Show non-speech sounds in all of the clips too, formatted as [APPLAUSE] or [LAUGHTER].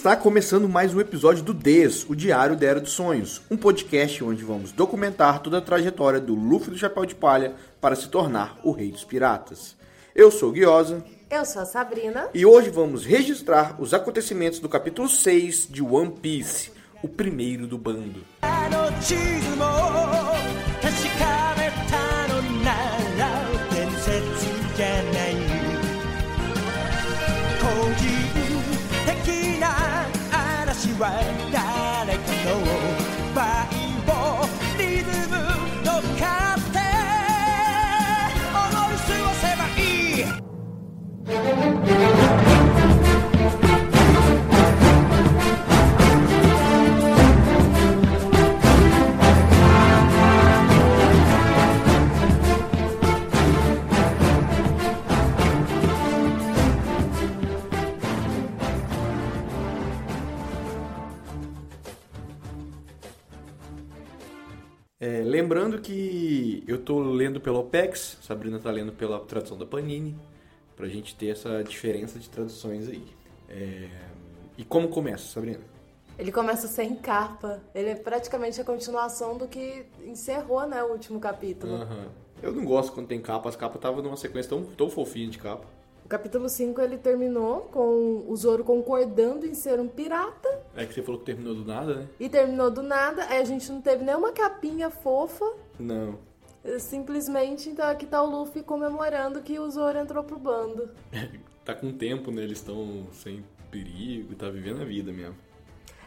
Está começando mais um episódio do DES, o Diário da Era dos Sonhos, um podcast onde vamos documentar toda a trajetória do Luffy do Chapéu de Palha para se tornar o Rei dos Piratas. Eu sou o Guiosa. Eu sou a Sabrina. E hoje vamos registrar os acontecimentos do capítulo 6 de One Piece, o primeiro do bando. right now. É, lembrando que eu estou lendo pela OPEX, Sabrina está lendo pela tradução da Panini, para a gente ter essa diferença de traduções aí. É, e como começa, Sabrina? Ele começa sem capa. Ele é praticamente a continuação do que encerrou, né, o último capítulo. Uhum. Eu não gosto quando tem capa. As capas estavam numa sequência tão, tão fofinha de capa. O capítulo 5 ele terminou com o Zoro concordando em ser um pirata. É que você falou que terminou do nada, né? E terminou do nada. Aí a gente não teve nenhuma capinha fofa. Não. Simplesmente, então aqui tá o Luffy comemorando que o Zoro entrou pro bando. [LAUGHS] tá com tempo, né? Eles estão sem perigo, tá vivendo a vida mesmo.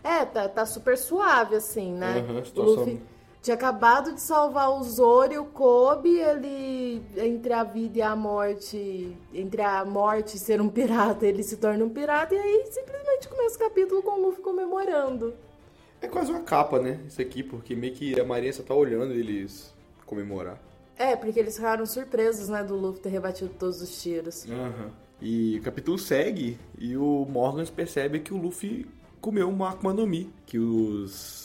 É, tá, tá super suave, assim, né? Uhum, o Luffy tinha acabado de salvar o Zoro e o Kobe, ele, entre a vida e a morte, entre a morte e ser um pirata, ele se torna um pirata, e aí simplesmente começa o capítulo com o Luffy comemorando. É quase uma capa, né? Isso aqui, porque meio que a Marinha só tá olhando eles comemorar. É, porque eles ficaram surpresos, né, do Luffy ter rebatido todos os tiros. Uhum. E o capítulo segue e o Morgan percebe que o Luffy comeu uma Akuma no Mi, que os,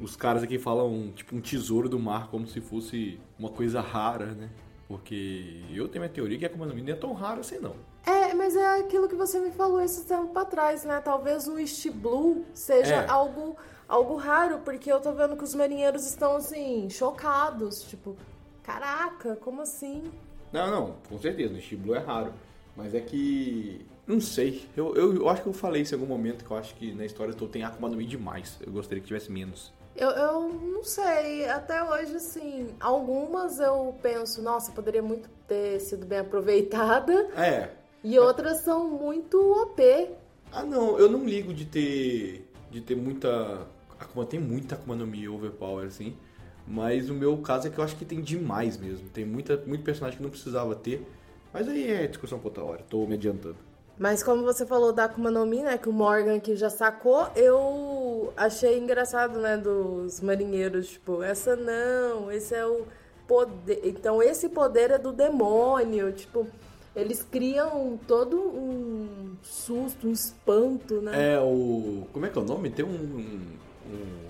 os caras aqui falam tipo um tesouro do mar, como se fosse uma coisa rara, né? Porque eu tenho minha teoria que a Akuma no Mi não é tão rara assim, não. É, mas é aquilo que você me falou esse tempo pra trás, né? Talvez o East Blue seja É. algo, algo raro, porque eu tô vendo que os marinheiros estão, assim, chocados. Tipo, caraca, como assim? Não, não, com certeza, no Stiblu é raro. Mas é que. Não sei. Eu, eu, eu acho que eu falei isso em algum momento que eu acho que na história todo tem Akuma no Mi demais. Eu gostaria que tivesse menos. Eu, eu não sei, até hoje, assim, algumas eu penso, nossa, poderia muito ter sido bem aproveitada, [LAUGHS] É. e outras são muito OP. Ah não, eu não ligo de ter. de ter muita. Akuma tem muita Akuma no Mi overpower, assim. Mas o meu caso é que eu acho que tem demais mesmo. Tem muita, muito personagem que não precisava ter. Mas aí é discussão pra outra hora, tô me adiantando. Mas como você falou da Akuma no Mi, né, que o Morgan aqui já sacou, eu achei engraçado, né, dos marinheiros, tipo, essa não, esse é o poder, então esse poder é do demônio, tipo, eles criam todo um susto, um espanto, né? É o. Como é que é o nome? Tem um. um-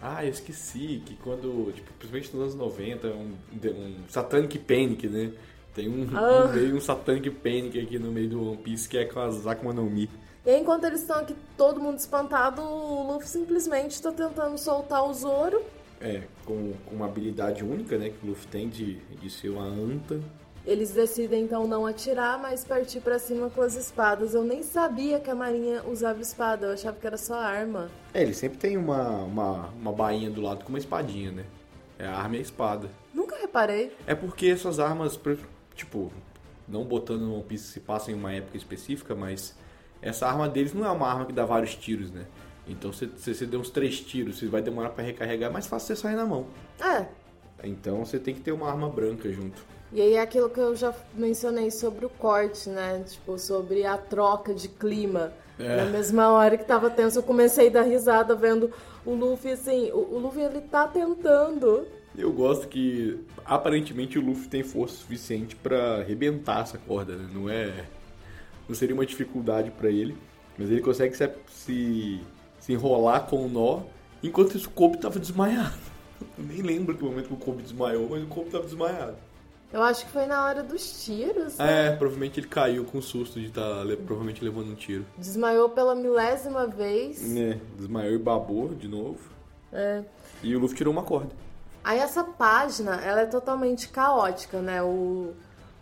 Ah, eu esqueci que quando. Tipo, principalmente nos anos 90, um, um Satanic Panic, né? Tem um, Ah. um meio um Satanic Panic aqui no meio do One Piece que é com as Akuma no Mi. E aí, enquanto eles estão aqui todo mundo espantado, o Luffy simplesmente está tentando soltar o Zoro. É, com, com uma habilidade única, né? Que o Luffy tem de, de ser uma anta. Eles decidem então não atirar, mas partir pra cima com as espadas. Eu nem sabia que a marinha usava espada, eu achava que era só arma. É, ele sempre tem uma, uma, uma bainha do lado com uma espadinha, né? É a arma e a espada. Nunca reparei. É porque essas armas, tipo, não botando no One Piece se passa em uma época específica, mas essa arma deles não é uma arma que dá vários tiros, né? Então se você der uns três tiros, você vai demorar pra recarregar, é mais fácil você sair na mão. É. Então você tem que ter uma arma branca junto. E aí é aquilo que eu já mencionei sobre o corte, né? Tipo, sobre a troca de clima. É. Na mesma hora que tava tenso, eu comecei a dar risada vendo o Luffy, assim, o, o Luffy ele tá tentando. Eu gosto que aparentemente o Luffy tem força suficiente pra arrebentar essa corda, né? Não é. Não seria uma dificuldade pra ele. Mas ele consegue se, se, se enrolar com o nó, enquanto isso o Kobe tava desmaiado. [LAUGHS] Eu nem lembro que momento que o Kobe desmaiou, mas o Kobe tava desmaiado. Eu acho que foi na hora dos tiros. né? É, provavelmente ele caiu com susto de estar tá, provavelmente levando um tiro. Desmaiou pela milésima vez. É, desmaiou e babou de novo. É. E o Luffy tirou uma corda. Aí essa página, ela é totalmente caótica, né? O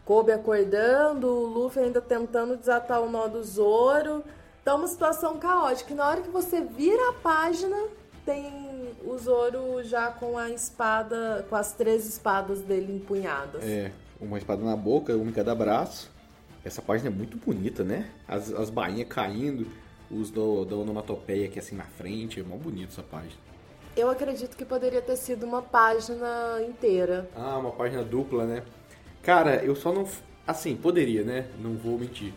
Kobe acordando, o Luffy ainda tentando desatar o nó do Zoro. Então, uma situação caótica. E na hora que você vira a página, tem o Zoro já com a espada, com as três espadas dele empunhadas. É, uma espada na boca, uma em cada braço. Essa página é muito bonita, né? As, as bainhas caindo, os da onomatopeia aqui assim na frente. É mó bonito essa página. Eu acredito que poderia ter sido uma página inteira. Ah, uma página dupla, né? Cara, eu só não. Assim, poderia, né? Não vou mentir.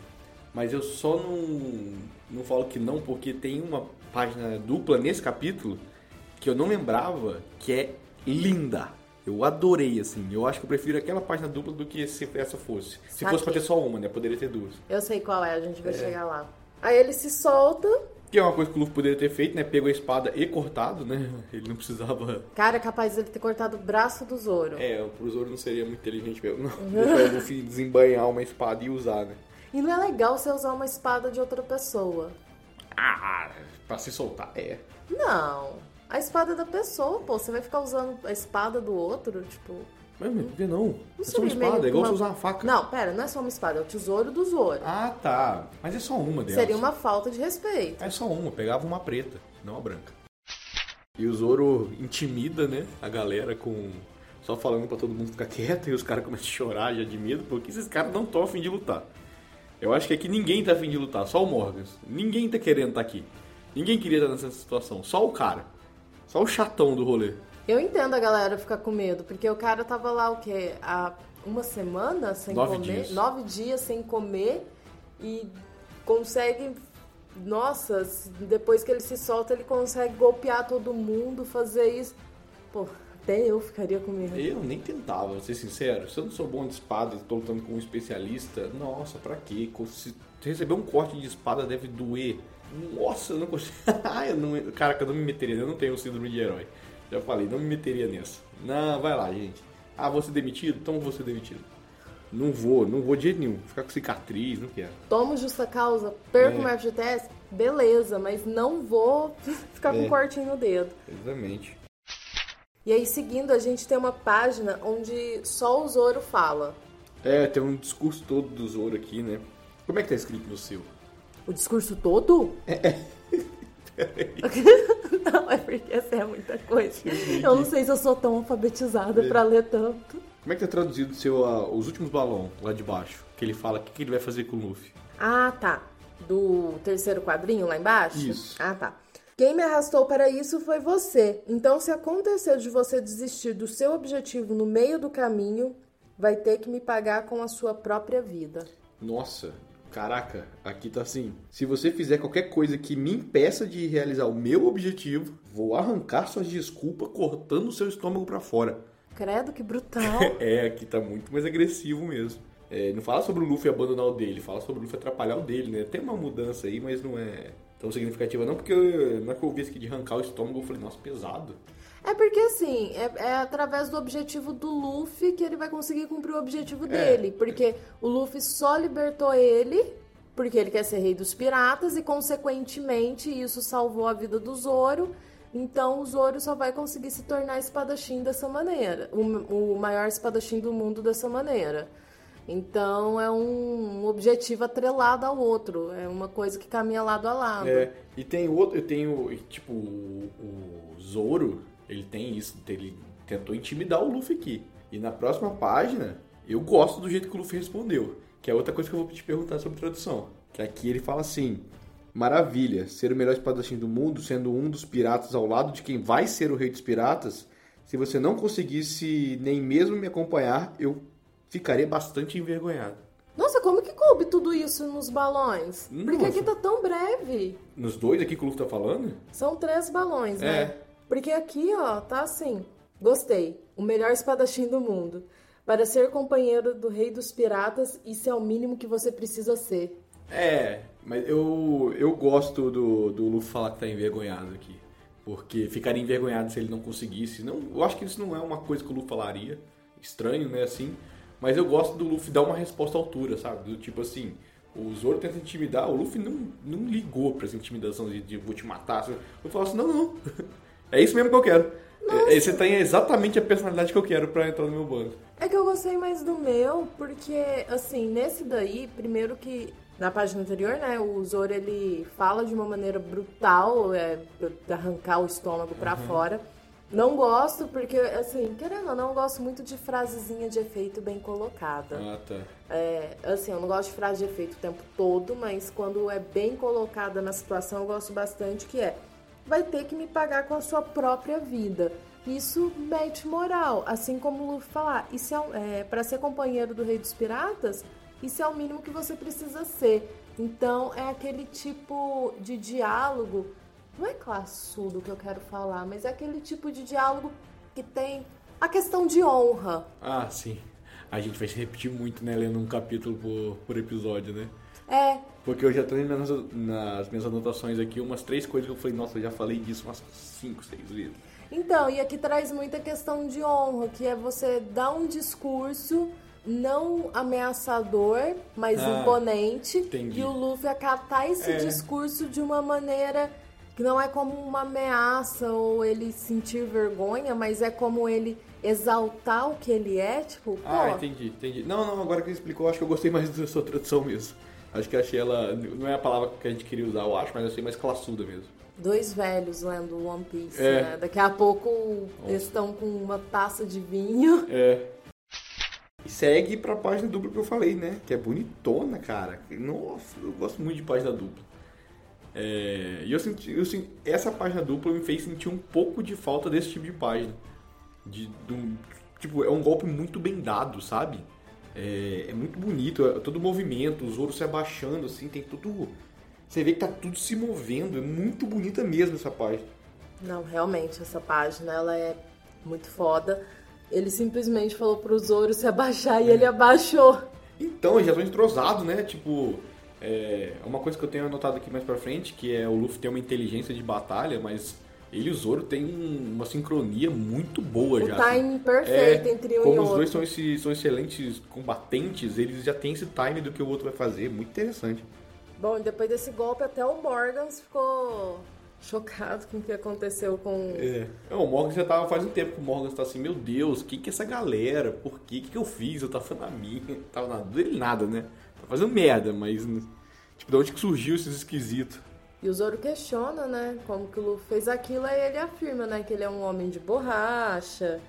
Mas eu só não, não falo que não, porque tem uma página dupla nesse capítulo que eu não lembrava, que é linda. Eu adorei, assim. Eu acho que eu prefiro aquela página dupla do que se essa fosse. Se fosse pra ter só uma, né? Poderia ter duas. Eu sei qual é, a gente vai é. chegar lá. Aí ele se solta. Que é uma coisa que o Luffy poderia ter feito, né? Pegou a espada e cortado, né? [LAUGHS] Ele não precisava. Cara, é capaz dele ter cortado o braço do Zoro. É, pro Zoro não seria muito inteligente mesmo. Não. [LAUGHS] Deixar o Luffy desembanhar uma espada e usar, né? E não é legal você usar uma espada de outra pessoa. Ah, pra se soltar, é. Não. A espada é da pessoa, pô. Você vai ficar usando a espada do outro, tipo. Mas por que não? não é só uma espada, é igual uma... você usar uma faca. Não, pera, não é só uma espada, é o tesouro do Zoro. Ah, tá. Mas é só uma delas. Seria uma falta de respeito. É só uma, pegava uma preta, não a branca. E o Zoro intimida, né, a galera com. Só falando pra todo mundo ficar quieto e os caras começam a chorar já de medo, porque esses caras não estão afim de lutar. Eu acho que aqui ninguém tá afim de lutar, só o Morgans. Ninguém tá querendo estar tá aqui. Ninguém queria estar nessa situação, só o cara. Só o chatão do rolê. Eu entendo a galera ficar com medo, porque o cara tava lá o quê? Há uma semana sem nove comer? Dias. Nove dias sem comer e consegue. Nossa, depois que ele se solta, ele consegue golpear todo mundo, fazer isso. Pô, até eu ficaria com medo. Eu nem tentava, vou ser sincero. Se eu não sou bom de espada e tô lutando com um especialista, nossa, pra quê? Se receber um corte de espada deve doer. Nossa, eu não consigo. [LAUGHS] eu não... Caraca, eu não me meteria, eu não tenho síndrome de herói. Já falei, não me meteria nessa. Não, vai lá, gente. Ah, vou ser demitido? Então vou ser demitido. Não vou, não vou de jeito nenhum. Ficar com cicatriz, não quero. Tomo justa causa, perco é. meu FGTS, beleza, mas não vou [LAUGHS] ficar é. com um cortinho no dedo. Exatamente. E aí, seguindo, a gente tem uma página onde só o Zoro fala. É, tem um discurso todo do Zoro aqui, né? Como é que tá escrito no seu? O discurso todo? É. [LAUGHS] [LAUGHS] não, é porque essa é muita coisa. Eu não sei se eu sou tão alfabetizada é. para ler tanto. Como é que tá traduzido seu, uh, os últimos balões lá de baixo? Que ele fala o que, que ele vai fazer com o Luffy. Ah, tá. Do terceiro quadrinho lá embaixo? Isso. Ah, tá. Quem me arrastou para isso foi você. Então, se aconteceu de você desistir do seu objetivo no meio do caminho, vai ter que me pagar com a sua própria vida. Nossa, caraca, aqui tá assim. Se você fizer qualquer coisa que me impeça de realizar o meu objetivo, vou arrancar suas desculpas cortando o seu estômago para fora. Credo, que brutal. [LAUGHS] é, aqui tá muito mais agressivo mesmo. É, não fala sobre o Luffy abandonar o dele, fala sobre o Luffy atrapalhar o dele, né? Tem uma mudança aí, mas não é tão significativa, não, porque eu, na é que eu vi isso aqui de arrancar o estômago, eu falei, nossa, pesado. É porque assim, é, é, através do objetivo do Luffy que ele vai conseguir cumprir o objetivo é. dele. Porque o Luffy só libertou ele porque ele quer ser rei dos piratas e, consequentemente, isso salvou a vida do Zoro. Então o Zoro só vai conseguir se tornar espadachim dessa maneira. O, o maior espadachim do mundo dessa maneira. Então é um objetivo atrelado ao outro, é uma coisa que caminha lado a lado. É, e tem outro, eu tenho, tipo, o, o Zoro, ele tem isso, ele tentou intimidar o Luffy aqui. E na próxima página, eu gosto do jeito que o Luffy respondeu, que é outra coisa que eu vou te perguntar sobre tradução. Que aqui ele fala assim: Maravilha, ser o melhor espadachim do mundo, sendo um dos piratas ao lado de quem vai ser o rei dos piratas. Se você não conseguisse nem mesmo me acompanhar, eu ficaria bastante envergonhado. Nossa, como que coube tudo isso nos balões? Nossa. Porque aqui tá tão breve. Nos dois aqui que o Luffy tá falando? São três balões, né? Porque aqui, ó, tá assim. Gostei. O melhor espadachim do mundo. Para ser companheiro do rei dos piratas, isso é o mínimo que você precisa ser. É, mas eu, eu gosto do, do Luffy falar que tá envergonhado aqui. Porque ficaria envergonhado se ele não conseguisse. Não, eu acho que isso não é uma coisa que o Luffy falaria. Estranho, né, assim. Mas eu gosto do Luffy dar uma resposta à altura, sabe? Do tipo assim, o Zoro tenta intimidar, o Luffy não, não ligou pra essa intimidação de, de vou te matar. Eu falo assim, não, não. [LAUGHS] É isso mesmo que eu quero. É, você tem exatamente a personalidade que eu quero pra entrar no meu bando. É que eu gostei mais do meu, porque, assim, nesse daí, primeiro que na página anterior, né, o Zoro ele fala de uma maneira brutal, é, arrancar o estômago pra Uhum. fora. Não gosto, porque, assim, querendo ou não, gosto muito de frasezinha de efeito bem colocada. Ah, tá. É, assim, eu não gosto de frase de efeito o tempo todo, mas quando é bem colocada na situação, eu gosto bastante que é vai ter que me pagar com a sua própria vida. Isso mete moral, assim como o Luffy falar, isso é, é para ser companheiro do Rei dos Piratas, isso é o mínimo que você precisa ser. Então é aquele tipo de diálogo, não é classudo que eu quero falar, mas é aquele tipo de diálogo que tem a questão de honra. Ah, sim. A gente vai se repetir muito, né? Lendo um capítulo por, por episódio, né? É, Porque eu já tô indo nas, nas minhas anotações aqui umas três coisas que eu falei, nossa, eu já falei disso umas cinco, seis vezes. Então, e aqui traz muita questão de honra, que é você dar um discurso não ameaçador, mas Ah, imponente, entendi. e o Luffy acatar esse É. discurso de uma maneira que não é como uma ameaça ou ele sentir vergonha, mas é como ele exaltar o que ele é, tipo, pô, Ah, entendi, entendi. Não, não, agora que ele explicou, acho que eu gostei mais da sua tradução mesmo. Acho que achei ela, não é a palavra que a gente queria usar, eu acho, mas eu achei mais classuda mesmo. dois velhos lendo One Piece, É. né? Daqui a pouco eles estão com uma taça de vinho. É. E segue pra página dupla que eu falei, né? Que é bonitona, cara. Nossa, eu gosto muito de página dupla. É, e eu senti, eu senti- essa página dupla me fez sentir um pouco de falta desse tipo de página. De, de um- tipo, é um golpe muito bem dado, sabe? É, é muito bonito, é todo o movimento, o Zoro se abaixando, assim, tem tudo. Você vê que tá tudo se movendo, é muito bonita mesmo essa página. Não, realmente, essa página ela é muito foda. Ele simplesmente falou pro Zoro se abaixar e ele abaixou. Então, eles já estão entrosados, né? Tipo, é uma coisa que eu tenho anotado aqui mais pra frente, que é o Luffy tem uma inteligência de batalha, mas ele e o Zoro um- uma sincronia muito boa O já. timing perfeito É, entre um como e os outro. dois são, esse- são excelentes combatentes, eles já têm esse time do que o outro vai fazer, muito interessante. Bom, e depois desse golpe, até o Morgans ficou chocado com o que aconteceu com. É. É, O Morgan já tava faz um tempo que o Morgan tá assim, meu Deus, quem que é essa galera? Por quê? O que, que eu fiz? Eu tava na minha, tava na dele nada, né? Tá fazendo merda, mas tipo, de onde que surgiu esses esquisitos? E o Zoro questiona, né? Como que o Luffy fez aquilo, aí ele afirma, né? Que ele é um homem de borracha.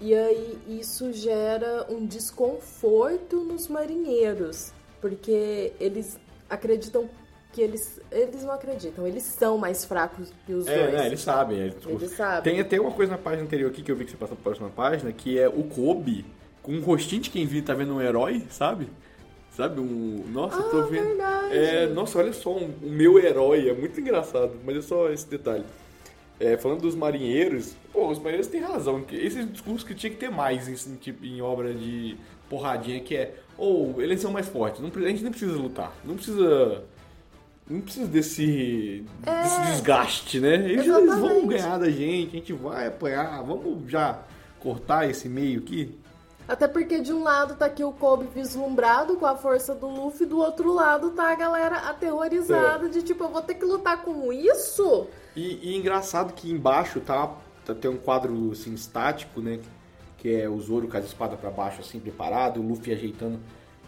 E aí isso gera um desconforto nos marinheiros. Porque eles acreditam que eles. Eles não acreditam, eles são mais fracos que os É, dois. né? Eles sabem. é, tipo, Eles sabem. Tem até uma coisa na página anterior aqui que eu vi que você passou pra próxima página, que é o Kobe com um rostinho de quem viu tá vendo um herói, sabe? Sabe? Um. Nossa, eu tô Ah, vendo. verdade. É, nossa, olha só, um, o meu herói, é muito engraçado, mas é só esse detalhe. É, falando dos marinheiros, pô, os marinheiros têm razão, que esse discurso que tinha que ter mais em, tipo, em obra de porradinha, que é, ou eles são mais fortes, não, a gente nem precisa lutar, não precisa. Não precisa desse, desse desgaste, né? Eles, eles vão É. Ganhar da gente, a gente vai apanhar, vamos já cortar esse meio aqui. Até porque de um lado tá aqui o Kobe vislumbrado com a força do Luffy, do outro lado tá a galera aterrorizada de tipo, eu vou ter que lutar com isso? E, e engraçado que embaixo tá, tá tem um quadro assim estático, né? Que é o Zoro com as espadas pra baixo assim preparado, o Luffy ajeitando.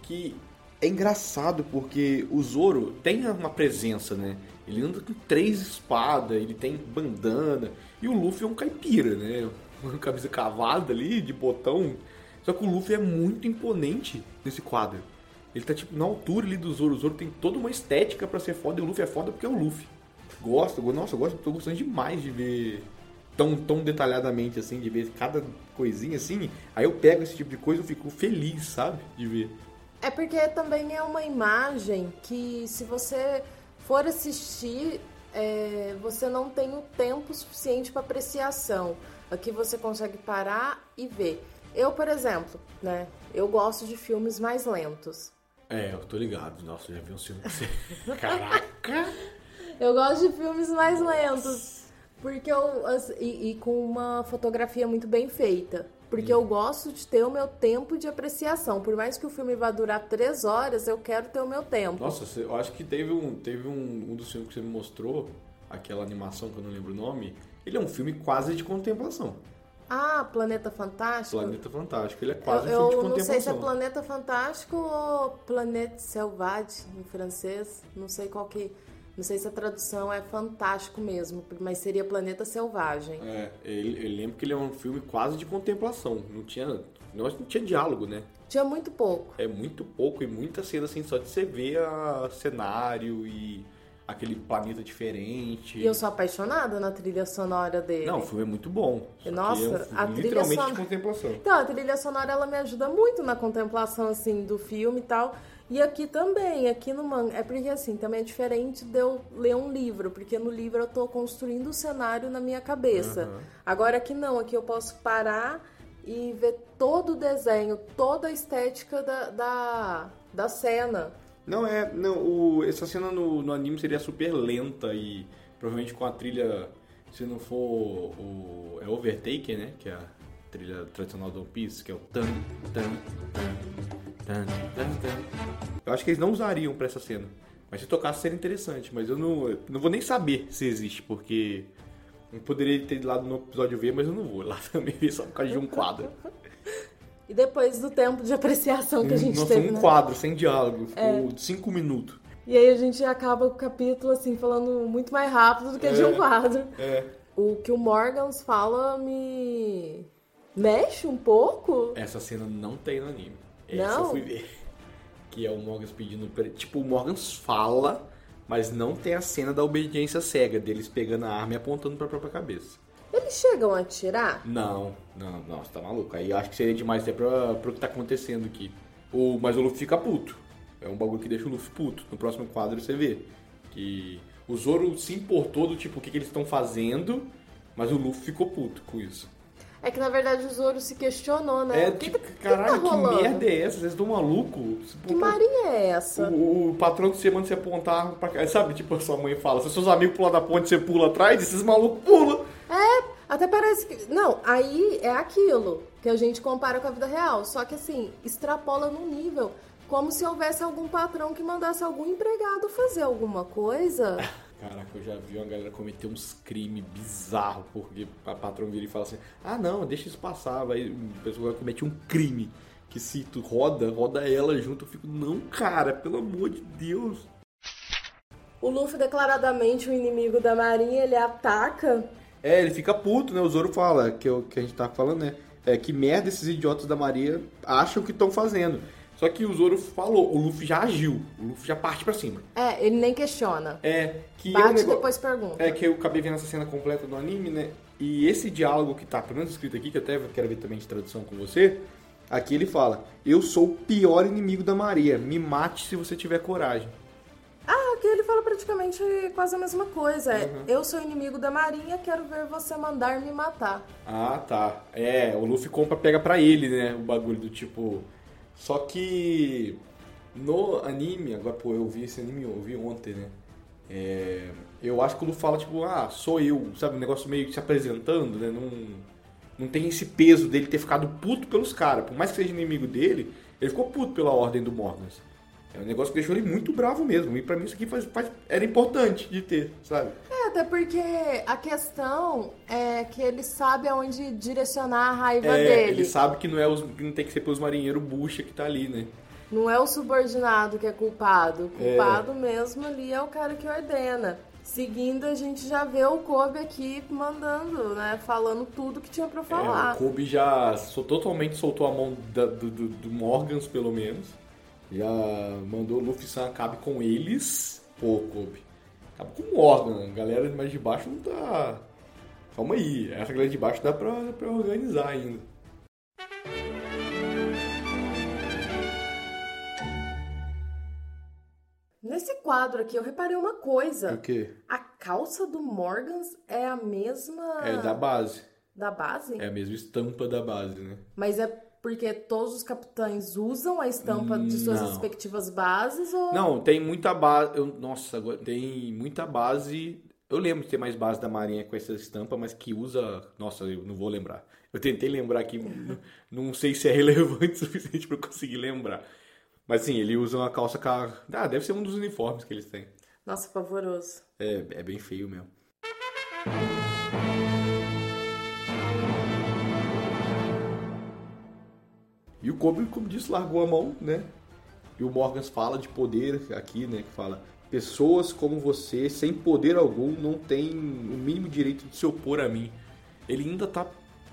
Que é engraçado porque o Zoro tem uma presença, né? Ele anda com três espadas, ele tem bandana e o Luffy é um caipira, né? Uma camisa cavada ali de botão. Só que o Luffy é muito imponente nesse quadro. Ele tá tipo na altura ali do Zoro. O Zoro tem toda uma estética pra ser foda e o Luffy é foda porque é o Luffy. Gosto, go- nossa, eu gosto, tô gostando demais de ver tão, tão detalhadamente assim, de ver cada coisinha assim. Aí eu pego esse tipo de coisa e fico feliz, sabe? De ver. É porque também é uma imagem que se você for assistir, é, você não tem o tempo suficiente para apreciação. Aqui você consegue parar e ver. Eu, por exemplo, né? Eu gosto de filmes mais lentos. É, eu tô ligado. Nossa, eu já vi um filme com você. [LAUGHS] Caraca! Eu gosto de filmes mais lentos. Porque eu. E, e com uma fotografia muito bem feita. Porque eu gosto de ter o meu tempo de apreciação. Por mais que o filme vá durar três horas, eu quero ter o meu tempo. Nossa, você- eu acho que teve um, teve um, um dos filmes que você me mostrou, aquela animação que eu não lembro o nome. Ele é um filme quase de contemplação. Ah, Planeta Fantástico? Planeta Fantástico. Ele é Eu, quase um eu filme de não contemplação. sei se é Planeta Fantástico ou Planeta Selvagem em francês. Não sei qual que. Não sei se a tradução é fantástico mesmo, mas seria Planeta Selvagem. É, ele, eu lembro que ele é um filme quase de contemplação. Não tinha, não tinha diálogo, né? Tinha muito pouco. É muito pouco e muita cena assim, só de você ver a cenário e aquele planeta diferente. E eu sou apaixonada na trilha sonora dele. Não, o filme é muito bom. Nossa, é um filme a trilha literalmente son- de contemplação. Então, a trilha sonora ela me ajuda muito na contemplação assim do filme e tal. E aqui também, aqui no manga, é porque assim, também é diferente de eu ler um livro, porque no livro eu tô construindo o cenário na minha cabeça. Aham. Agora aqui não, aqui eu posso parar e ver todo o desenho, toda a estética da, da, da cena. Não, é. Não, o, essa cena no, no anime seria super lenta e provavelmente com a trilha, se não for o. É Overtaker, né? Que é a trilha tradicional do One Piece, que é o tan, tan, tan, tan, tan, tan. Eu acho que eles não usariam pra essa cena. Mas se tocasse seria interessante, mas eu não, eu não vou nem saber se existe, porque eu poderia ter lá no episódio ver, mas eu não vou lá [LAUGHS] também ver só por causa de um quadro. E depois do tempo de apreciação que a gente Nossa, teve, um né? quadro, sem diálogo, ficou cinco minutos. E aí a gente acaba o capítulo assim falando muito mais rápido do que de um quadro. É. O que o Morgans fala me mexe um pouco. Essa cena não tem no anime. Essa Não? eu fui ver. [LAUGHS] Que é o Morgans pedindo. Tipo, o Morgans fala, mas não tem a cena da obediência cega, deles pegando a arma e apontando pra própria cabeça. Eles chegam a atirar? Não, não, não, você tá maluco. Aí acho que seria demais até pra, pro que tá acontecendo aqui. O, mas o Luffy fica puto. É um bagulho que deixa o Luffy puto. No próximo quadro você vê. Que o Zoro se importou do tipo, o que, que eles estão fazendo, mas o Luffy ficou puto com isso. É que na verdade o Zoro se questionou, né? É, que, tipo, que, que caralho, tá que, merda é essa? Vocês estão malucos? Que marinha é essa? O, o patrão que você manda você apontar pra cá. Sabe, tipo, a sua mãe fala, se seus amigos pulam da ponte, você pula atrás, esses malucos pulam. Até parece que. Não, aí é aquilo que a gente compara com a vida real. Só que assim, extrapola num nível. Como se houvesse algum patrão que mandasse algum empregado fazer alguma coisa. [LAUGHS] Caraca, eu já vi uma galera cometer uns crimes bizarros, porque a patrão vira e fala assim, ah não, deixa isso passar, vai, o pessoal comete um crime. Que se tu roda, roda ela junto, eu fico, não, cara, pelo amor de Deus. O Luffy, declaradamente o inimigo da marinha, ele ataca. É, ele fica puto, né? O Zoro fala, que, eu, que a gente tá falando, né? É, que merda esses idiotas da Maria acham que estão fazendo. Só que o Zoro falou, o Luffy já agiu, o Luffy já parte pra cima. É, ele nem questiona. É, que é um Bate e negócio- depois pergunta. É que eu acabei vendo essa cena completa do anime, né? E esse diálogo que tá, pelo menos escrito aqui, que eu até quero ver também de tradução com você, aqui ele fala: Eu sou o pior inimigo da Maria, me mate se você tiver coragem. Aqui ele fala praticamente quase a mesma coisa. É, Uhum. eu sou inimigo da marinha, quero ver você mandar me matar. Ah, tá. É, o Luffy compra, pega pra ele, né? O bagulho do tipo. Só que no anime, agora, pô, eu vi esse anime, eu vi ontem, né? É, eu acho que o Luffy fala, tipo, ah, sou eu, sabe? Um negócio meio que se apresentando, né? Não, não tem esse peso dele ter ficado puto pelos caras. Por mais que seja inimigo dele, ele ficou puto pela ordem do Morgans. É um negócio que deixou ele muito bravo mesmo. E pra mim isso aqui faz, faz- era importante de ter, sabe? É, até porque a questão é que ele sabe aonde direcionar a raiva É, dele. ele sabe que não, é os, que não tem que ser pelos marinheiros bucha que tá ali, né? Não é o subordinado que é culpado. O culpado mesmo ali é o cara que ordena. Seguindo, a gente já vê o Kobe aqui mandando, né? Falando tudo que tinha pra É, falar. o Kobe já totalmente soltou a mão da- do, do, do Morgans, pelo menos. Já mandou o Luffy-san acabe com eles. Pô, Kobe. Acaba com o Morgan. A galera mais de baixo não tá... Calma aí. Essa galera de baixo dá pra, pra organizar ainda. Nesse quadro aqui, eu reparei uma coisa. O quê? A calça do Morgans é a mesma É da base. da base? É a mesma estampa da base, né? Mas é porque todos os capitães usam a estampa de suas Não. respectivas bases ou Não, tem muita base. eu- Nossa, tem muita base Eu lembro de ter mais base da Marinha com essa estampa, mas que usa. Nossa, eu não vou lembrar. Eu tentei lembrar aqui, [LAUGHS] não sei se é relevante [LAUGHS] o suficiente para eu conseguir lembrar. Mas sim, ele usa uma calça car... Ah, deve ser um dos uniformes que eles têm. Nossa, pavoroso. É, é bem feio mesmo. E o Kobe, como disse, largou a mão, né? E o Morgans fala de poder aqui, né? Que fala: pessoas como você, sem poder algum, não têm o mínimo direito de se opor a mim. Ele ainda tá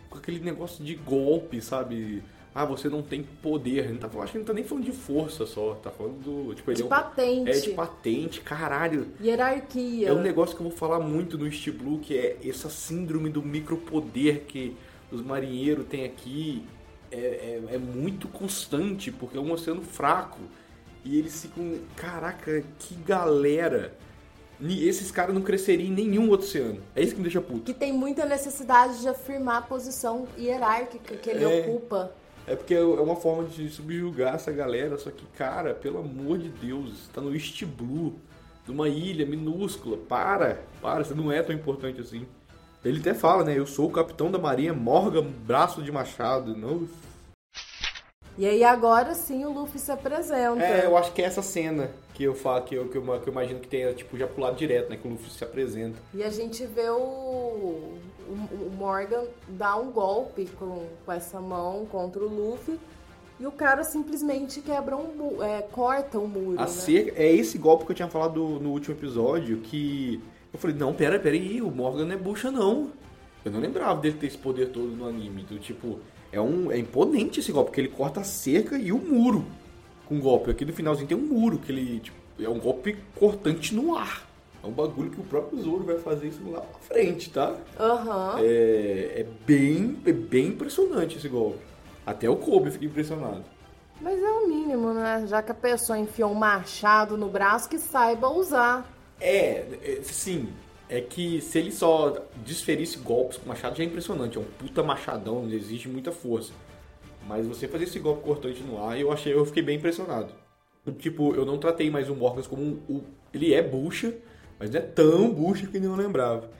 com aquele negócio de golpe, sabe? Ah, você não tem poder. Ele tá, acho que ele não tá nem falando de força só. Tá falando do. Tipo, de é um, patente. É de patente, caralho. Hierarquia. É um negócio que eu vou falar muito no East Blue, que é essa síndrome do micropoder que os marinheiros têm aqui. É, é, é muito constante, porque é um oceano fraco. E eles ficam. Caraca, que galera! Esses caras não cresceriam em nenhum outro oceano. É isso que me deixa puto. Que tem muita necessidade de afirmar a posição hierárquica que ele É. ocupa. É porque é uma forma de subjugar essa galera, só que, cara, pelo amor de Deus, você tá no East Blue, numa ilha minúscula, para, para, você não é tão importante assim. Ele até fala, né, eu sou o capitão da marinha Morgan Braço de Machado, não... E aí agora sim o Luffy se apresenta. É, eu acho que é essa cena que eu falo, que eu, que eu, que eu imagino que tenha, tipo, já pulado direto, né, que o Luffy se apresenta. E a gente vê o, o, o Morgan dar um golpe com, com essa mão contra o Luffy. E o cara simplesmente quebra um é, corta o muro. A né? cerca, é esse golpe que eu tinha falado no último episódio, que eu falei, não, pera, pera aí, o Morgan não é bucha não. Eu não lembrava dele ter esse poder todo no anime. Do tipo, é um é imponente esse golpe, porque ele corta a cerca e o muro com o golpe. Aqui no finalzinho tem um muro, que ele, tipo, é um golpe cortante no ar. É um bagulho que o próprio Zoro vai fazer isso lá pra frente, tá? Aham. É, é bem, é bem impressionante esse golpe. Até o Kobe fica impressionado. Mas é o mínimo, né? Já que a pessoa enfiou um machado no braço, que saiba usar. É, é, sim. É que se ele só desferisse golpes com machado já é impressionante. É um puta machadão, exige muita força. Mas você fazer esse golpe cortante no ar, eu achei, eu fiquei bem impressionado. Tipo, eu não tratei mais o Morgans como um. ele é bucha, mas não é tão bucha que nem eu lembrava.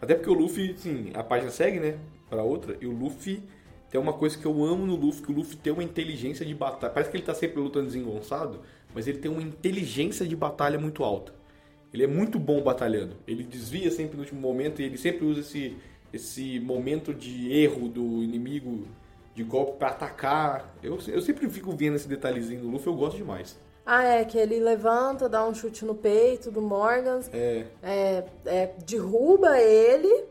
Até porque o Luffy, sim, a página segue, né? Pra outra, e o Luffy tem uma coisa que eu amo no Luffy, que o Luffy tem uma inteligência de batalha. Parece que ele tá sempre lutando desengonçado, mas ele tem uma inteligência de batalha muito alta. Ele é muito bom batalhando. Ele desvia sempre no último momento e ele sempre usa esse, esse momento de erro do inimigo de golpe pra atacar. Eu, eu sempre fico vendo esse detalhezinho no Luffy, eu gosto demais. Ah, é, que ele levanta, dá um chute no peito do Morgan, É, é, é, derruba ele.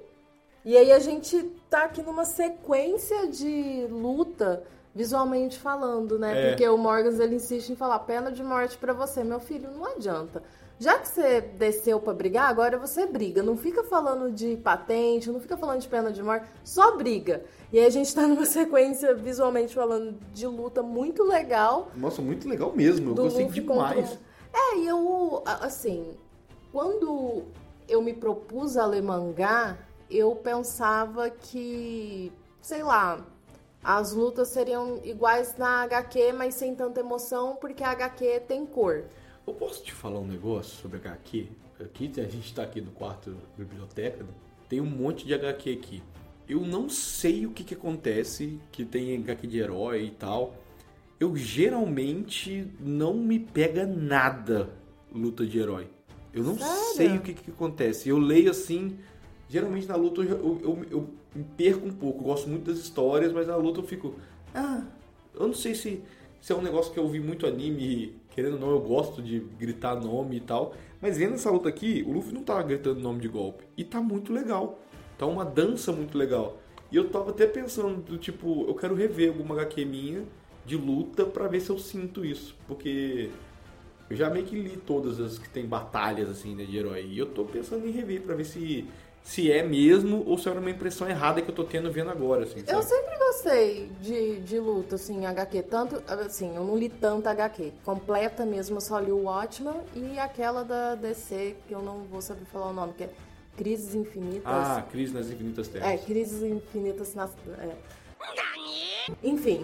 E aí a gente tá aqui numa sequência de luta, visualmente falando, né? É. Porque o Morgan ele insiste em falar pena de morte pra você, meu filho, não adianta. Já que você desceu pra brigar, agora você briga. Não fica falando de patente, não fica falando de pena de morte, só briga. E aí a gente tá numa [LAUGHS] sequência visualmente falando de luta muito legal nossa, muito legal mesmo. Eu gostei demais. contra- É, e eu, assim, quando eu me propus a ler mangá, eu pensava que, sei lá, as lutas seriam iguais na HQ, mas sem tanta emoção, porque a HQ tem cor. Eu posso te falar um negócio sobre HQ? Aqui, a gente tá aqui no quarto da biblioteca, né? tem um monte de HQ aqui. Eu não sei o que que acontece, que tem HQ de herói e tal. Eu geralmente não me pega nada luta de herói. Eu não Sério? sei o que que acontece. Eu leio assim, geralmente na luta eu, eu, eu, me perco um pouco. Eu gosto muito das histórias, mas na luta eu fico... Ah, eu não sei se, se é um negócio que eu vi muito anime querendo ou não, eu gosto de gritar nome e tal. Mas vendo essa luta aqui, o Luffy não tá gritando nome de golpe. E tá muito legal. Tá uma dança muito legal. E eu tava até pensando, do tipo, eu quero rever alguma HQ minha de luta pra ver se eu sinto isso. Porque eu já meio que li todas as que tem batalhas assim, né, de herói. E eu tô pensando em rever pra ver se, se é mesmo ou se era uma impressão errada que eu tô tendo vendo agora, assim, Eu sabe? sempre gostei de, de luta, assim, HQ. Tanto, assim, eu não li tanta HQ. Completa mesmo, eu só li o Watchman e aquela da DC, que eu não vou saber falar o nome, que é Crises Infinitas. Ah, Crise nas Infinitas Terras. É, crises infinitas nas. é. Enfim.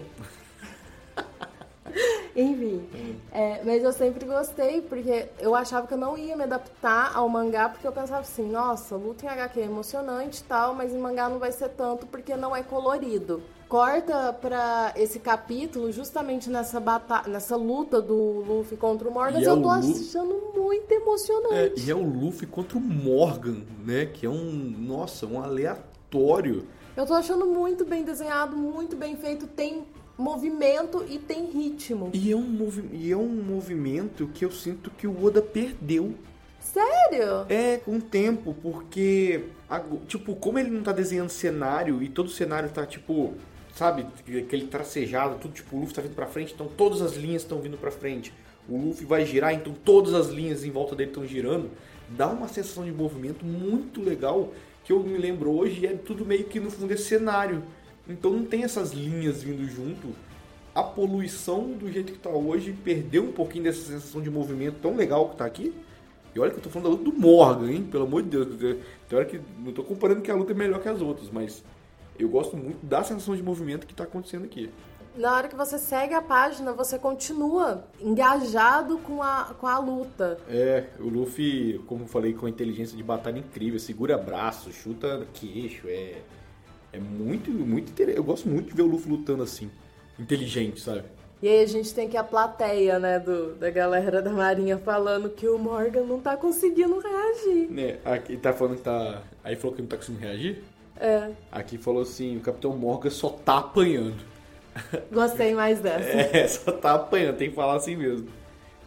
Enfim, é, mas eu sempre gostei, porque eu achava que eu não ia me adaptar ao mangá, porque eu pensava assim, nossa, luta em HQ é emocionante e tal, mas em mangá não vai ser tanto porque não é colorido. Corta pra esse capítulo, justamente nessa batalha, nessa luta do Luffy contra o Morgan, E é eu o tô achando muito É, emocionante. e é o Luffy contra o Morgan, né? Que é um, nossa, um aleatório. Eu tô achando muito bem desenhado, muito bem feito, tem movimento e tem ritmo. E é um, movi e é um movimento que eu sinto que o Oda perdeu. Sério? É, com o tempo, porque, tipo, como ele não tá desenhando cenário e todo o cenário tá, tipo, sabe, aquele tracejado, tudo, tipo, o Luffy tá vindo pra frente, então todas as linhas estão vindo pra frente. O Luffy vai girar, então todas as linhas em volta dele estão girando. Dá uma sensação de movimento muito legal, que eu me lembro hoje, é tudo meio que no fundo é cenário. Então não tem essas linhas vindo junto. A poluição do jeito que tá hoje perdeu um pouquinho dessa sensação de movimento tão legal que tá aqui. E olha que eu tô falando da luta do Morgan, hein? Pelo amor de Deus. Tem hora que não tô comparando que a luta é melhor que as outras, mas eu gosto muito da sensação de movimento que tá acontecendo aqui. Na hora que você segue a página, você continua engajado com a, com a luta. É, o Luffy, como eu falei, com a inteligência de batalha incrível, segura braço, chuta queixo, é é muito muito interessante. Eu gosto muito de ver o Luffy lutando assim, inteligente, sabe? E aí a gente tem que a plateia, né, do, da galera da Marinha falando que o Morgan não tá conseguindo reagir. Né, aqui tá falando que tá, aí falou que não tá conseguindo reagir. É, Aqui falou assim, o Capitão Morgan só tá apanhando. [LAUGHS] gostei mais dessa. É, [LAUGHS] só tá apanhando, tem que falar assim mesmo.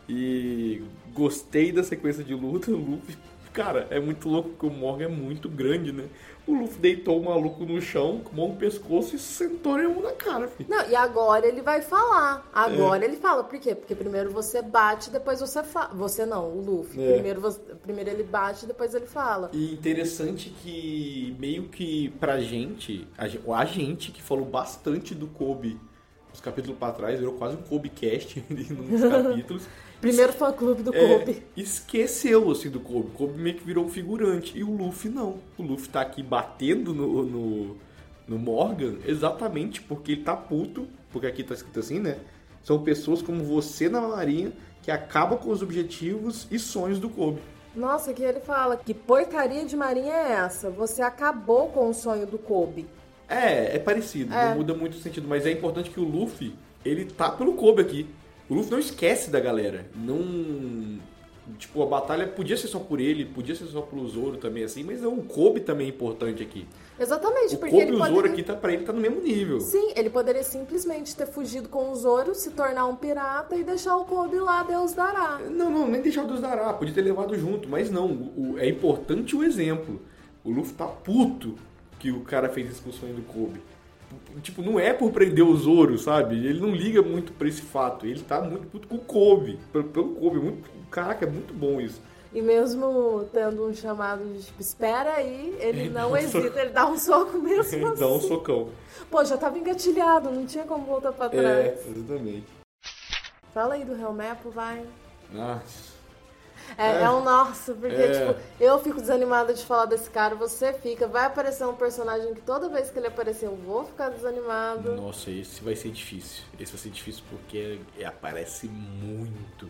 E gostei da sequência de luta. O Luffy, cara, é muito louco porque o Morgan é muito grande, né? O Luffy deitou o maluco no chão, com mão no pescoço e sentou ele na cara, filho. Não, e agora ele vai falar. Agora ele fala. Por quê? Porque primeiro você bate, depois você fala. Você não, o Luffy. É. Primeiro, você- primeiro ele bate, depois ele fala. E interessante que meio que pra gente, a gen- a gente que falou bastante do Kobe os capítulos pra trás, virou quase um Kobe cast [LAUGHS] nos capítulos. Primeiro fã clube do É, Kobe. esqueceu assim do Kobe. O Kobe meio que virou um figurante. E o Luffy não. O Luffy tá aqui batendo no, no, no Morgan exatamente porque ele tá puto. Porque aqui tá escrito assim, né? São pessoas como você na marinha que acabam com os objetivos e sonhos do Kobe. Nossa, que ele fala que porcaria de marinha é essa? Você acabou com o sonho do Kobe. É, é parecido, É. não muda muito o sentido, mas é importante que o Luffy, ele tá pelo Kobe aqui. O Luffy não esquece da galera. Não. Tipo, a batalha podia ser só por ele, podia ser só pelo Zoro também, assim, mas não, o Kobe também é importante aqui. Exatamente, O porque Kobe ele e o Zoro poderia... aqui tá pra ele tá no mesmo nível. Sim, ele poderia simplesmente ter fugido com o Zoro, se tornar um pirata e deixar o Kobe lá, Deus dará. Não, não, nem deixar o Deus dará, podia ter levado junto, mas não, o- é importante o exemplo. O Luffy tá puto que o cara fez isso com o sonho do Kobe. Tipo, não é por prender o Zoro, sabe? Ele não liga muito pra esse fato. Ele tá muito puto com o Kobe. Pelo, Kobe. Muito, caraca, é muito bom isso. E mesmo tendo um chamado de tipo, espera aí, ele Ele não hesita, ele dá um soco [LAUGHS] mesmo Ele assim. dá um socão. Pô, já tava engatilhado, não tinha como voltar pra trás. É, exatamente. Fala aí do Helmepo, vai. Nossa. É, É. um nosso, porque, É. tipo, eu fico desanimada de falar desse cara, você fica. Vai aparecer um personagem que toda vez que ele aparecer eu vou ficar desanimado. Nossa, esse vai ser difícil. Esse vai ser difícil porque é- aparece muito.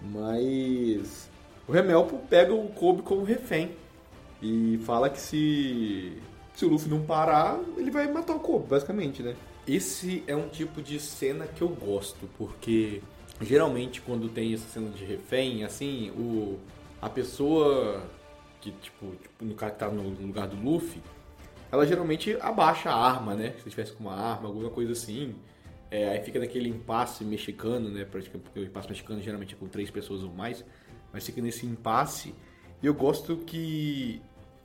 Mas o Remelpo pega o Kobe como refém e fala que se se o Luffy não parar, ele vai matar o Kobe, basicamente, né? Esse é um tipo de cena que eu gosto, porque geralmente quando tem essa cena de refém, assim, o a pessoa que tipo, tipo no cara que tá no lugar do Luffy, ela geralmente abaixa a arma, né? Se tivesse com uma arma, alguma coisa assim. É, aí fica naquele impasse mexicano, né? Porque o impasse mexicano geralmente é com três pessoas ou mais. Mas fica nesse impasse. E eu gosto que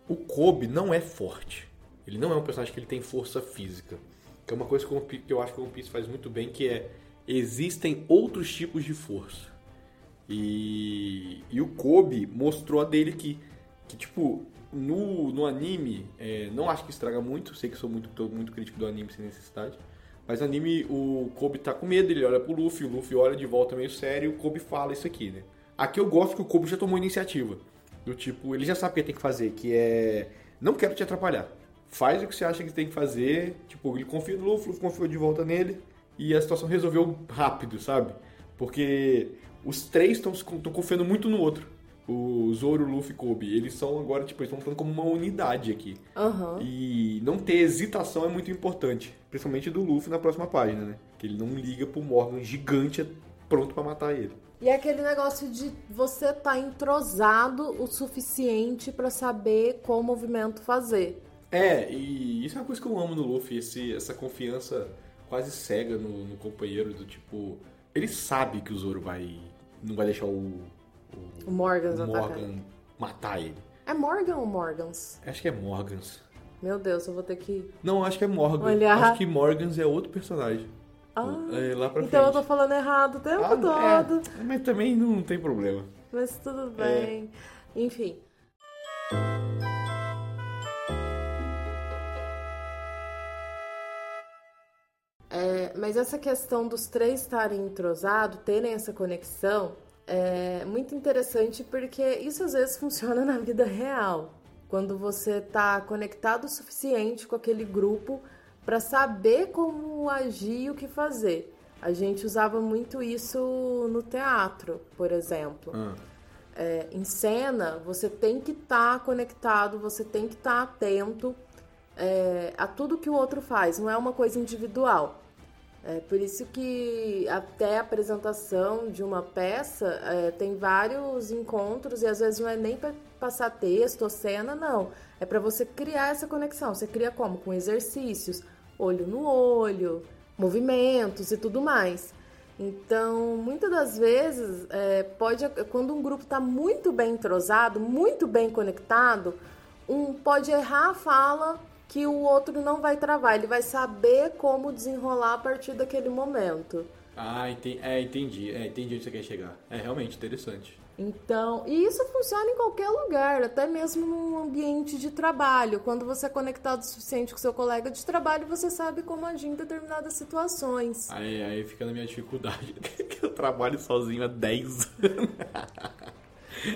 o Kobe não é forte. Ele não é um personagem que ele tem força física. Que é uma coisa que eu acho que o One Piece faz muito bem, que é existem outros tipos de força. E, e o Kobe mostrou a dele que, que tipo, no, no anime, é, não acho que estraga muito, sei que sou muito, muito crítico do anime sem necessidade. Mas no anime, o Kobe tá com medo, ele olha pro Luffy, o Luffy olha de volta meio sério o Kobe fala isso aqui, né? Aqui eu gosto que o Kobe já tomou iniciativa. Do tipo, ele já sabe o que tem que fazer, que é. Não quero te atrapalhar. Faz o que você acha que tem que fazer. Tipo, ele confia no Luffy, o Luffy confiou de volta nele. E a situação resolveu rápido, sabe? Porque os três estão confiando muito no outro. O Zoro, Luffy e Kobe, eles são agora, tipo, eles estão falando como uma unidade aqui. Aham. E não ter hesitação é muito importante. Principalmente do Luffy na próxima página, né? Que ele não liga pro Morgan gigante pronto pra matar ele. E é aquele negócio de você tá entrosado o suficiente pra saber qual movimento fazer. É, e isso é uma coisa que eu amo no Luffy, esse, essa confiança quase cega no, no companheiro, do tipo. Ele sabe que o Zoro vai. não vai deixar o. O Morgans o. Morgan matar ele. É Morgan ou Morgans? Acho que é Morgans. Meu Deus, eu vou ter que. Não, acho que é Morgan. Olha. Acho que Morgans é outro personagem. Ah, É lá pra então eu frente. tô falando errado o tempo Ah, todo. é, mas também não tem problema. Mas tudo É. bem. Enfim. Mas essa questão dos três estarem entrosados, terem essa conexão, é muito interessante porque isso às vezes [LAUGHS] funciona na vida real. Quando você está conectado o suficiente com aquele grupo para saber como agir e o que fazer. A gente usava muito isso no teatro, por exemplo. Ah, É, em cena, você tem que estar conectado, você tem que estar atento é, a tudo que o outro faz, não é uma coisa individual. É por isso que até a apresentação de uma peça é, tem vários encontros e às vezes não é nem para passar texto ou cena, não. É para você criar essa conexão. Você cria como? Com exercícios, olho no olho, movimentos e tudo mais. Então, muitas das vezes, é, pode quando um grupo está muito bem entrosado, muito bem conectado, um pode errar a fala que o outro não vai travar, ele vai saber como desenrolar a partir daquele momento. Ah, entendi. É, entendi. É, entendi onde você quer chegar. É realmente interessante. Então, e isso funciona em qualquer lugar, até mesmo num ambiente de trabalho. Quando você é conectado o suficiente com seu colega de trabalho, você sabe como agir em determinadas situações. Aí, aí fica na minha dificuldade. [LAUGHS] que eu trabalho sozinho há 10 anos.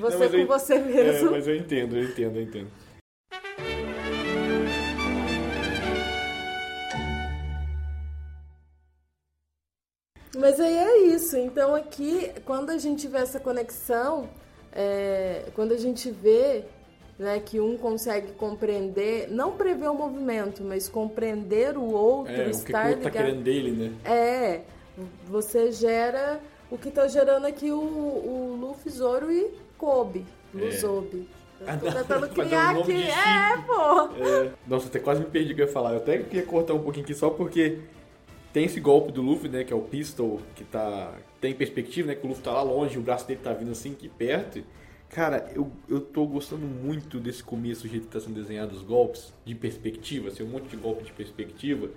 Você mas com eu- você É, mesmo. mas eu entendo, eu entendo, eu entendo. Mas aí é isso. Então aqui, quando a gente vê essa conexão, é, quando a gente vê né, que um consegue compreender, não prever o movimento, mas compreender o outro, É, o que o estar outro tá ligado. querendo dele, né? É, você gera o que tá gerando aqui o, o Luffy, Zoro e Kobe. Luzobe. Eu Ah, tô não, tentando [LAUGHS] um criar nome aqui. É, pô! É, nossa, até quase me perdi o que eu ia falar. Eu até queria cortar um pouquinho aqui só porque tem esse golpe do Luffy, né? Que é o Pistol, que tá. Tem perspectiva, né? Que o Luffy tá lá longe, o braço dele tá vindo assim aqui perto. Cara, eu, eu tô gostando muito desse começo, o jeito que tá sendo desenhado os golpes, de perspectiva, assim, um monte de golpe de perspectiva,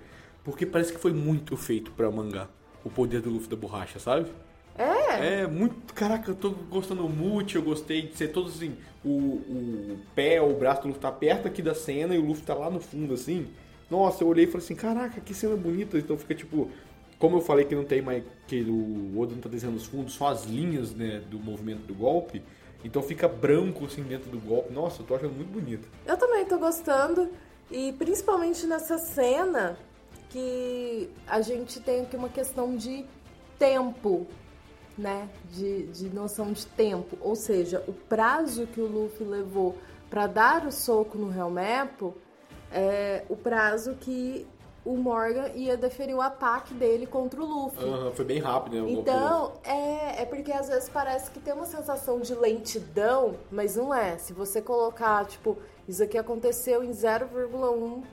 porque parece que foi muito feito pra mangá. O poder do Luffy da borracha, sabe? É, É, muito. Caraca, eu tô gostando muito. Eu gostei de ser todos assim. O, o pé, o braço do Luffy tá perto aqui da cena e o Luffy tá lá no fundo, assim. Nossa, eu olhei e falei assim: caraca, que cena bonita. Então fica tipo. Como eu falei que não tem mais. Que o Oda não tá desenhando os fundos, só as linhas, né, do movimento do golpe. Então fica branco assim dentro do golpe. Nossa, eu tô achando muito bonito. Eu também tô gostando. E principalmente nessa cena que a gente tem aqui uma questão de tempo, né? De, de noção de tempo. Ou seja, o prazo que o Luffy levou para dar o soco no Helmepo é o prazo que o Morgan ia deferir o ataque dele contra o Luffy. Aham, foi bem rápido, né? Então, é, é porque às vezes parece que tem uma sensação de lentidão, mas não é. Se você colocar, tipo, isso aqui aconteceu em 0,1 se-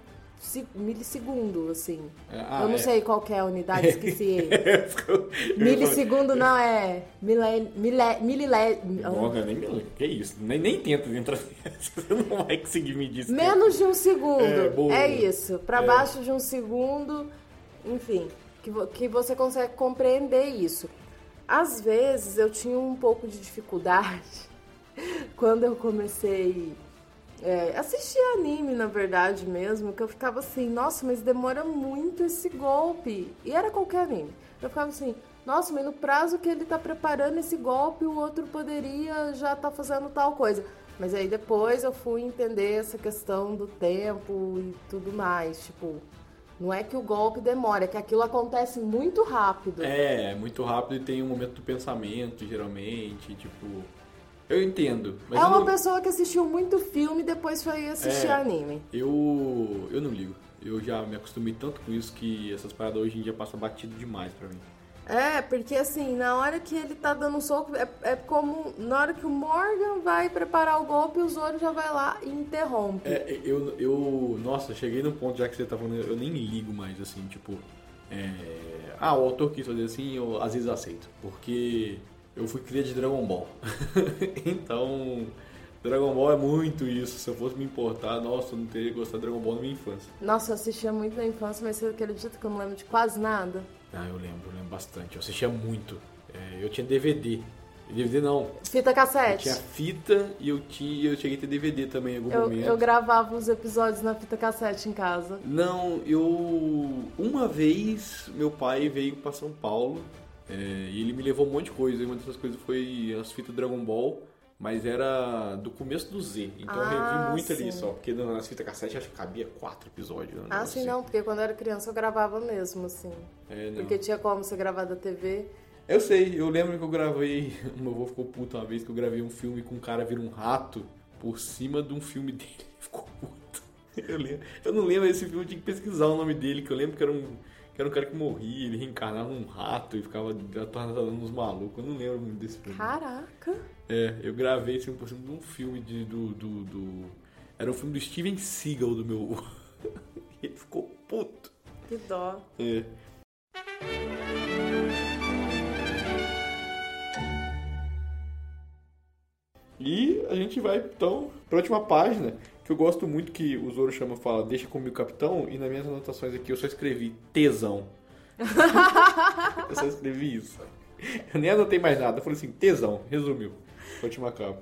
milissegundo, assim. É, ah, Eu não é. sei qual que é a unidade, esqueci. [LAUGHS] Milissegundo não é. Milé, milé, mililé, Morgan, nem me. Que isso? Nem, nem tenta entrar. Você [LAUGHS] não vai conseguir me dizer. Menos de um segundo. É, boa. É, isso. Pra É. baixo de um segundo. Enfim, que, que você consegue compreender isso. Às vezes eu tinha um pouco de dificuldade [LAUGHS] quando eu comecei é, assistir anime, na verdade mesmo, que eu ficava assim, nossa, mas demora muito esse golpe. E era qualquer anime. Eu ficava assim, nossa, mas no prazo que ele tá preparando esse golpe, o outro poderia já tá fazendo tal coisa. Mas aí depois eu fui entender essa questão do tempo e tudo mais. Tipo, Não é que o golpe demora, é que aquilo acontece muito rápido. É, muito rápido e tem um momento do pensamento, geralmente, tipo. Eu entendo. Mas é uma não, pessoa que assistiu muito filme e depois foi assistir É. anime. Eu. Eu não ligo. Eu já me acostumei tanto com isso que essas paradas hoje em dia passam batido demais pra mim. É, porque assim, na hora que ele tá dando um soco, é, é como na hora que o Morgan vai preparar o golpe, o Zoro já vai lá e interrompe. É, eu, eu. Nossa, cheguei num ponto já que você tá falando, eu nem ligo mais, assim, tipo. é, ah, o autor quis fazer assim, eu às vezes aceito. Porque eu fui cria de Dragon Ball. [LAUGHS] então. Dragon Ball é muito isso. Se eu fosse me importar, nossa, eu não teria gostado de Dragon Ball na minha infância. Nossa, eu assistia muito na infância, mas você acredita que eu não lembro de quase nada? Ah, eu lembro, eu lembro bastante. Eu assistia muito. É, eu tinha DVD. DVD não. Fita Eu cassete. tinha fita e eu tinha. Eu cheguei a ter DVD também em algum Eu, momento. eu gravava os episódios na fita cassete em casa. Não, eu. Uma vez meu pai veio pra São Paulo é, e ele me levou um monte de coisa. E uma dessas coisas foi as fitas Dragon Ball, mas era do começo do Z. Então eu Ah, revi muito ali sim. só, porque nas fitas cassete acho que cabia quatro episódios. um Ah, sim, não, porque quando eu era criança eu gravava mesmo, assim. É. Porque tinha como você gravar da TV. Eu sei, eu lembro que eu gravei. O [LAUGHS] meu avô ficou puto uma vez que eu gravei um filme com um cara vira um rato por cima de um filme dele. Ele [LAUGHS] Ficou puto. Eu, lembro. eu não lembro desse filme, eu tinha que pesquisar o nome dele, que eu lembro que era um, que era um cara que morria, ele reencarnava num rato e ficava atormentando uns malucos. Eu não lembro muito desse filme. Caraca! É, eu gravei assim por cima de um filme de, do, do, do- Era um filme do Steven Seagal do meu [LAUGHS] ele ficou puto. Que dó. É. E a gente vai então para a última página, que eu gosto muito que o Zoro chama fala, deixa comigo capitão, e nas minhas anotações aqui eu só escrevi tesão. [LAUGHS] eu só escrevi isso. Eu nem anotei mais nada, eu falei assim, tesão, resumiu. Última capa.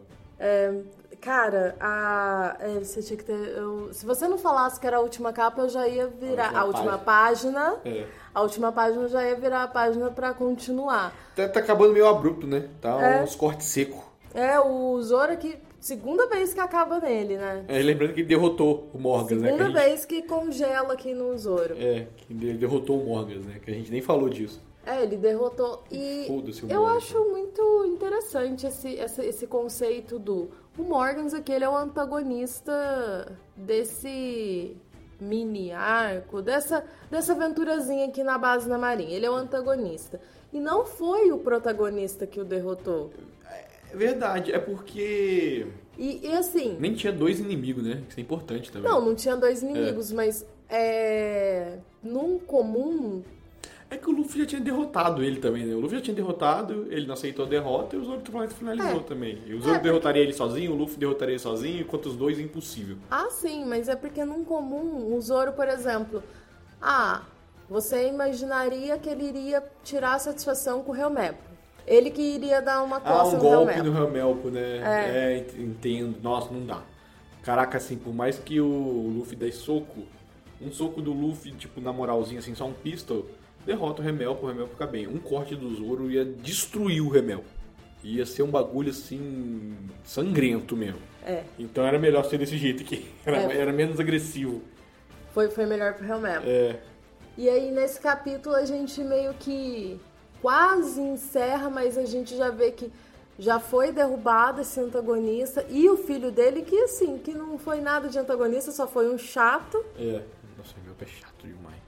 Cara, a, é, você tinha que ter. eu- se você não falasse que era a última capa, eu já ia virar. A A última última página. É. A última página já ia virar a página pra continuar. Tá, tá acabando meio abrupto, né? Tá É. uns cortes secos. É, o Zoro aqui, segunda vez que acaba nele, né? É, lembrando que ele derrotou o Morgan, né? que a Segunda gente- vez que congela aqui no Zoro. É, que ele derrotou o Morgan, né? Que a gente nem falou disso. É, ele derrotou. E eu Morgan. acho muito interessante esse, esse, esse conceito do. O Morgans aqui, ele é o antagonista desse mini arco, dessa, dessa aventurazinha aqui na base da Marinha. Ele é o antagonista. E não foi o protagonista que o derrotou. É verdade, é porque E, e assim. nem tinha dois inimigos, né? Isso é importante também. Não, não tinha dois inimigos, mas é. Num comum, É que o Luffy já tinha derrotado ele também, né? O Luffy já tinha derrotado, ele não aceitou a derrota e o Zoro finalizou É. também. E o É, Zoro porque- derrotaria ele sozinho, o Luffy derrotaria ele sozinho, enquanto os dois é impossível. Ah, sim, mas é porque num comum, o Zoro, por exemplo, ah, você imaginaria que ele iria tirar a satisfação com o Helmepo. Ele que iria dar uma Ah, coça um no golpe Helmepo. no Helmelpo, né? É. É. ent- entendo. Nossa, não dá. Caraca, assim, por mais que o Luffy dê soco, um soco do Luffy, tipo, na moralzinha, assim, só um pistol, derrota o Helmelpo, o Helmelpo fica bem. Um corte do Zoro ia destruir o Helmelpo. Ia ser um bagulho, assim, sangrento mesmo. É, Então era melhor ser desse jeito aqui. [LAUGHS] Era, É. era menos agressivo. foi, foi melhor pro Helmepo. É. E aí, nesse capítulo, a gente meio que quase encerra, mas a gente já vê que já foi derrubado esse antagonista e o filho dele, que assim, que não foi nada de antagonista, só foi um chato. É. Nossa, meu pé é chato demais.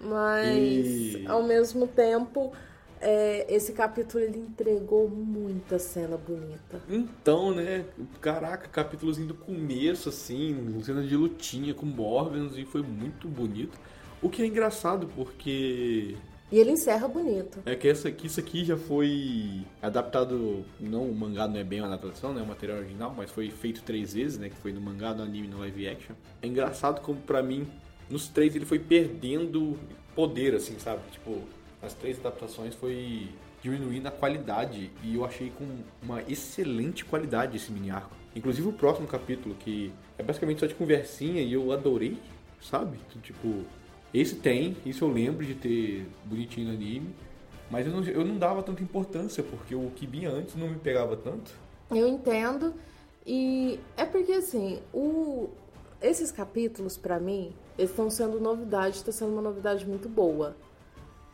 Mas, E- ao mesmo tempo, é, esse capítulo ele entregou muita cena bonita. Então, né? Caraca, capítulozinho do começo, assim, cena de lutinha com Morgans e foi muito bonito. O que é engraçado, porque E ele encerra bonito. é que essa isso aqui já foi adaptado, não, o mangá não é bem uma adaptação, né? O material original, mas foi feito três vezes, né? Que foi no mangá, no anime no live action. É engraçado como, pra mim, nos três ele foi perdendo poder, assim, sabe? Tipo, nas três adaptações foi diminuindo a qualidade e eu achei com uma excelente qualidade esse mini arco. Inclusive o próximo capítulo, que é basicamente só de conversinha e eu adorei, sabe? Então, tipo, esse tem, isso eu lembro de ter bonitinho no anime, mas eu não, eu não dava tanta importância, porque o que vinha antes não me pegava tanto. Eu entendo. E é porque, assim, o... esses capítulos, pra mim, Eles estão sendo novidade, está sendo uma novidade muito boa.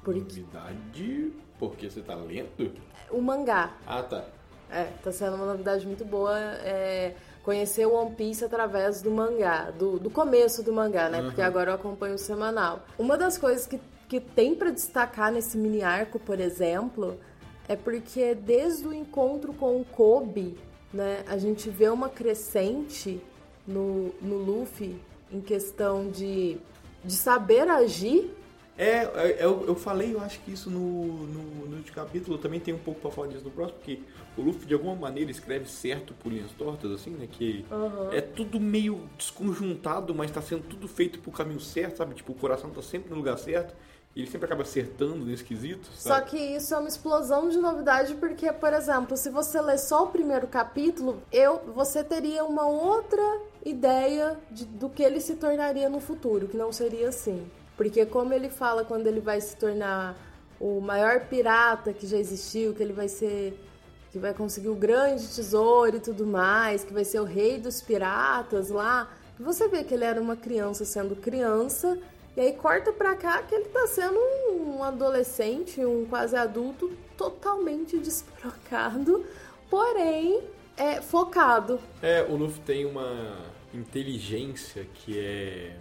Porque... Novidade porque você tá lendo? O mangá. Ah, tá. É, tá sendo uma novidade muito boa é, conhecer o One Piece através do mangá, do, do começo do mangá, né? Uhum. Porque agora eu acompanho o semanal. Uma das coisas que, que tem para destacar nesse mini arco, por exemplo, é porque desde o encontro com o Kobe, né, a gente vê uma crescente no, no Luffy em questão de, de saber agir. É, é, eu, eu falei, eu acho que isso no, no, no capítulo também tem um pouco pra falar disso no próximo, porque o Luffy de alguma maneira escreve certo por linhas tortas, assim, né? Que uhum. é tudo meio desconjuntado, mas tá sendo tudo feito pro caminho certo, sabe? Tipo, o coração tá sempre no lugar certo. E ele sempre acaba acertando nesse quesito. Sabe? Só que isso é uma explosão de novidade, porque, por exemplo, se você ler só o primeiro capítulo, eu, você teria uma outra ideia de, do que ele se tornaria no futuro, que não seria assim. Porque como ele fala quando ele vai se tornar o maior pirata que já existiu, que ele vai ser que vai conseguir o grande tesouro e tudo mais, que vai ser o rei dos piratas lá. Você vê que ele era uma criança sendo criança, e aí corta pra cá que ele tá sendo um adolescente, um quase adulto, totalmente despirocado, porém é focado. É, o Luffy tem uma inteligência que é.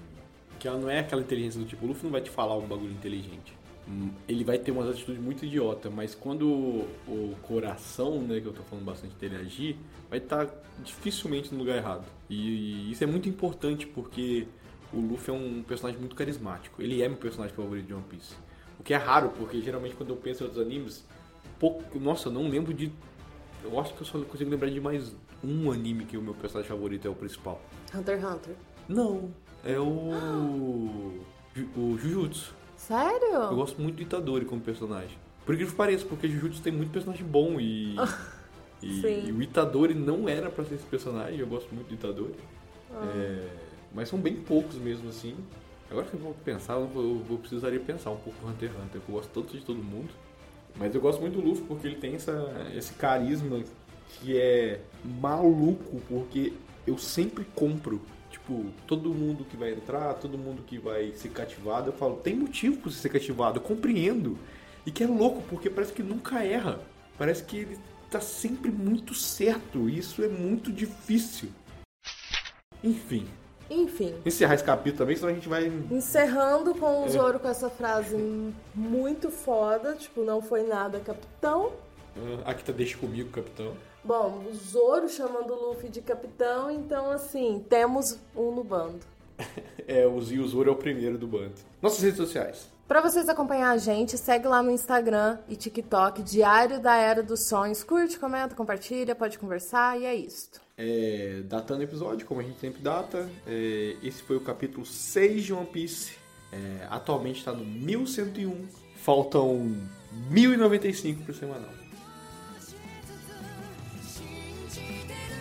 Que ela não é aquela inteligência do tipo, o Luffy não vai te falar um bagulho inteligente. Hum, ele vai ter umas atitudes muito idiota, mas quando o coração, né, que eu tô falando bastante dele agir, vai estar tá dificilmente no lugar errado. E isso é muito importante porque o Luffy é um personagem muito carismático. Ele é meu personagem favorito de One Piece. O que é raro, porque geralmente quando eu penso em outros animes, pouco, nossa, eu não lembro de eu acho que eu só consigo lembrar de mais um anime que o meu personagem favorito é o principal. Hunter x Hunter. Não, é o o Jujutsu. Sério? Eu gosto muito do Itadori como personagem. Por incrível que pareça, porque Jujutsu tem muito personagem bom e. [LAUGHS] e, e, o Itadori não era pra ser esse personagem, eu gosto muito do Itadori. Ah. É, mas são bem poucos mesmo assim. Agora que eu vou pensar, eu, vou, eu precisaria pensar um pouco do Hunter x Hunter, eu gosto tanto de todo mundo. Mas eu gosto muito do Luffy porque ele tem essa, esse carisma que é maluco, porque eu sempre compro tipo, todo mundo que vai entrar, todo mundo que vai ser cativado, eu falo, tem motivo para você ser cativado, eu compreendo. E que é louco, porque parece que nunca erra. Parece que ele tá sempre muito certo. E isso é muito difícil. Enfim. Enfim. Encerrar esse capítulo também, senão a gente vai. Encerrando com o é. Zoro com essa frase muito foda, tipo, não foi nada, capitão. Ah, aqui tá deixa comigo, capitão. Bom, o Zoro chamando o Luffy de capitão, então assim, temos um no bando. [LAUGHS] é, o Zoro é o primeiro do bando. Nossas redes sociais. Para vocês acompanhar a gente, segue lá no Instagram e TikTok, Diário da Era dos Sonhos. Curte, comenta, compartilha, pode conversar e é isso. É, datando o episódio, como a gente sempre data, é, esse foi o capítulo 6 de One Piece. É, atualmente está no 1101. Faltam 1095 por semanal. してる